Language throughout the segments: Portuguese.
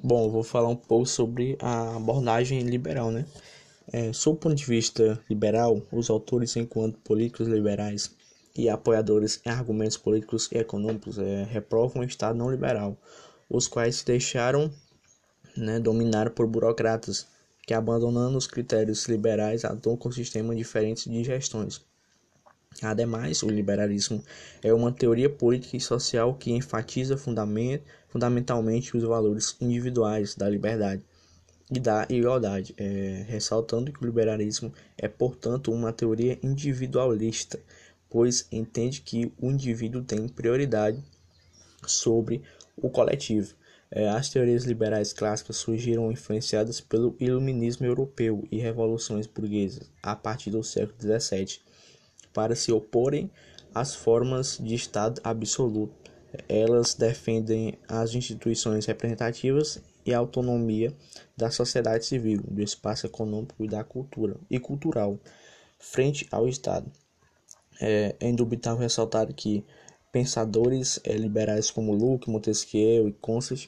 Bom, vou falar um pouco sobre a abordagem liberal, né? É, sob o ponto de vista liberal, os autores, enquanto políticos liberais e apoiadores em argumentos políticos e econômicos, é, reprovam o Estado não liberal, os quais se deixaram né, dominar por burocratas que, abandonando os critérios liberais, atuam com sistemas diferentes de gestões. Ademais, o liberalismo é uma teoria política e social que enfatiza fundamentalmente os valores individuais da liberdade e da igualdade, é, ressaltando que o liberalismo é, portanto, uma teoria individualista, pois entende que o indivíduo tem prioridade sobre o coletivo. É, as teorias liberais clássicas surgiram influenciadas pelo iluminismo europeu e revoluções burguesas a partir do século XVII para se oporem às formas de Estado absoluto. Elas defendem as instituições representativas e a autonomia da sociedade civil, do espaço econômico e da cultura e cultural frente ao Estado. É, é indubitável ressaltar que pensadores é, liberais como Luke, Montesquieu e Constant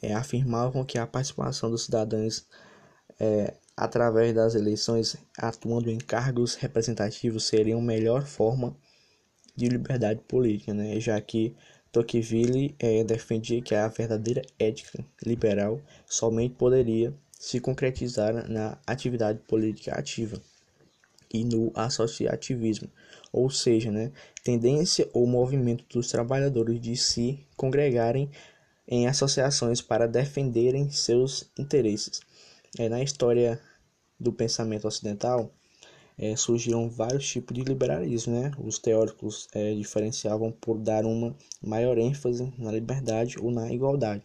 é, afirmavam que a participação dos cidadãos através das eleições, atuando em cargos representativos, seria a melhor forma de liberdade política, né? já que Tocqueville é, defendia que a verdadeira ética liberal somente poderia se concretizar na atividade política ativa e no associativismo, ou seja, né, tendência ou movimento dos trabalhadores de se congregarem em associações para defenderem seus interesses. É, na história do pensamento ocidental, é, surgiram vários tipos de liberalismo. Né? Os teóricos é, diferenciavam por dar uma maior ênfase na liberdade ou na igualdade,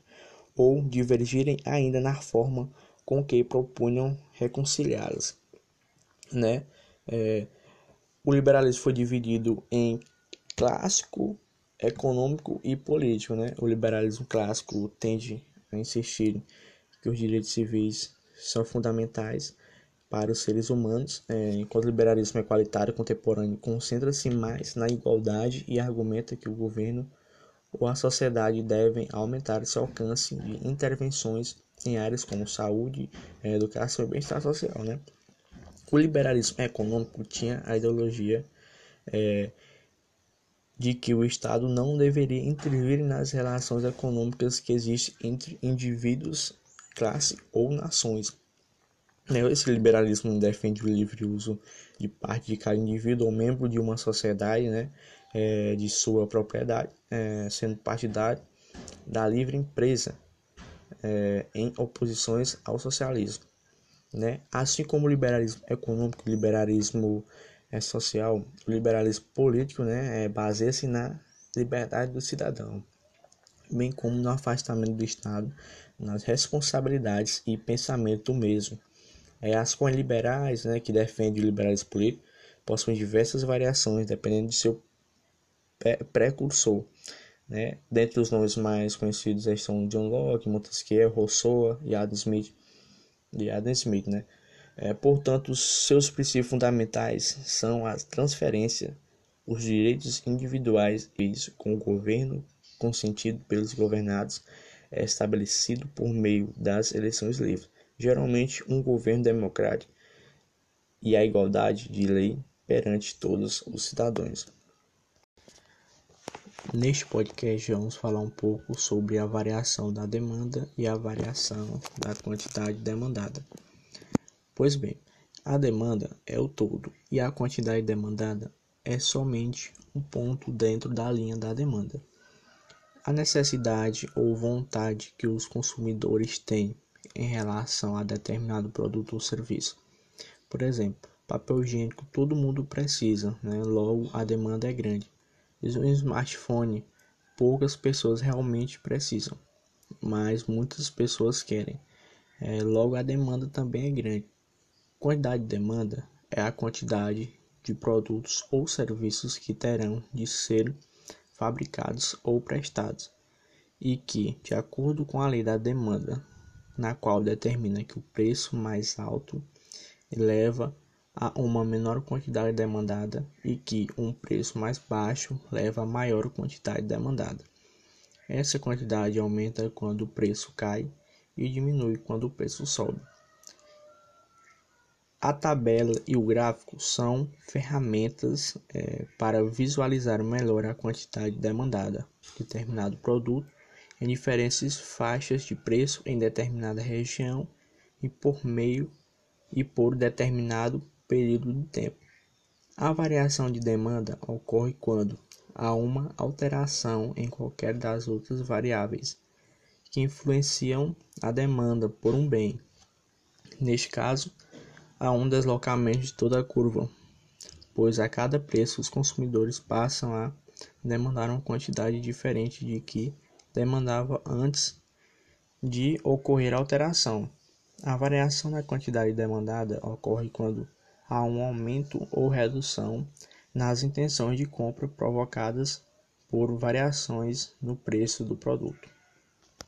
ou divergirem ainda na forma com que propunham reconciliá-las. Né? É, o liberalismo foi dividido em clássico, econômico e político. Né? O liberalismo clássico tende a insistir que os direitos civis são fundamentais para os seres humanos, é, enquanto o liberalismo equalitário contemporâneo concentra-se mais na igualdade e argumenta que o governo ou a sociedade devem aumentar seu alcance de intervenções em áreas como saúde, é, educação e bem-estar social. Né? O liberalismo econômico tinha a ideologia é, de que o Estado não deveria intervir nas relações econômicas que existem entre indivíduos classe ou nações. Né, esse liberalismo defende o livre uso de parte de cada indivíduo ou membro de uma sociedade, né, é, de sua propriedade, é, sendo partidário da livre empresa, é, em oposições ao socialismo. Né? Assim como o liberalismo econômico, o liberalismo é, social, o liberalismo político né, é, baseia-se na liberdade do cidadão, bem como no afastamento do Estado nas responsabilidades e pensamento mesmo. É, as cores liberais, né, que defendem o liberalismo político, possuem diversas variações dependendo de seu precursor. Né? Dentre os nomes mais conhecidos estão John Locke, Montesquieu, Rousseau e Adam Smith. E Adam Smith né? É, portanto, seus princípios fundamentais são a transferência, os direitos individuais com o governo consentido pelos governados é estabelecido por meio das eleições livres, geralmente um governo democrático, e a igualdade de lei perante todos os cidadãos. Neste podcast vamos falar um pouco sobre a variação da demanda e a variação da quantidade demandada. Pois bem, a demanda é o todo e a quantidade demandada é somente um ponto dentro da linha da demanda a necessidade ou vontade que os consumidores têm em relação a determinado produto ou serviço. Por exemplo, papel higiênico todo mundo precisa, né? logo a demanda é grande. E um smartphone poucas pessoas realmente precisam, mas muitas pessoas querem. É, logo a demanda também é grande. Quantidade de demanda é a quantidade de produtos ou serviços que terão de ser fabricados ou prestados, e que, de acordo com a lei da demanda, na qual determina que o preço mais alto leva a uma menor quantidade demandada e que um preço mais baixo leva a maior quantidade demandada. Essa quantidade aumenta quando o preço cai e diminui quando o preço sobe. A tabela e o gráfico são ferramentas é, para visualizar melhor a quantidade demandada de determinado produto em diferentes faixas de preço em determinada região e por meio e por determinado período de tempo. A variação de demanda ocorre quando há uma alteração em qualquer das outras variáveis que influenciam a demanda por um bem. Neste caso, há um deslocamento de toda a curva, pois a cada preço os consumidores passam a demandar uma quantidade diferente de que demandava antes de ocorrer a alteração. A variação na quantidade demandada ocorre quando há um aumento ou redução nas intenções de compra provocadas por variações no preço do produto.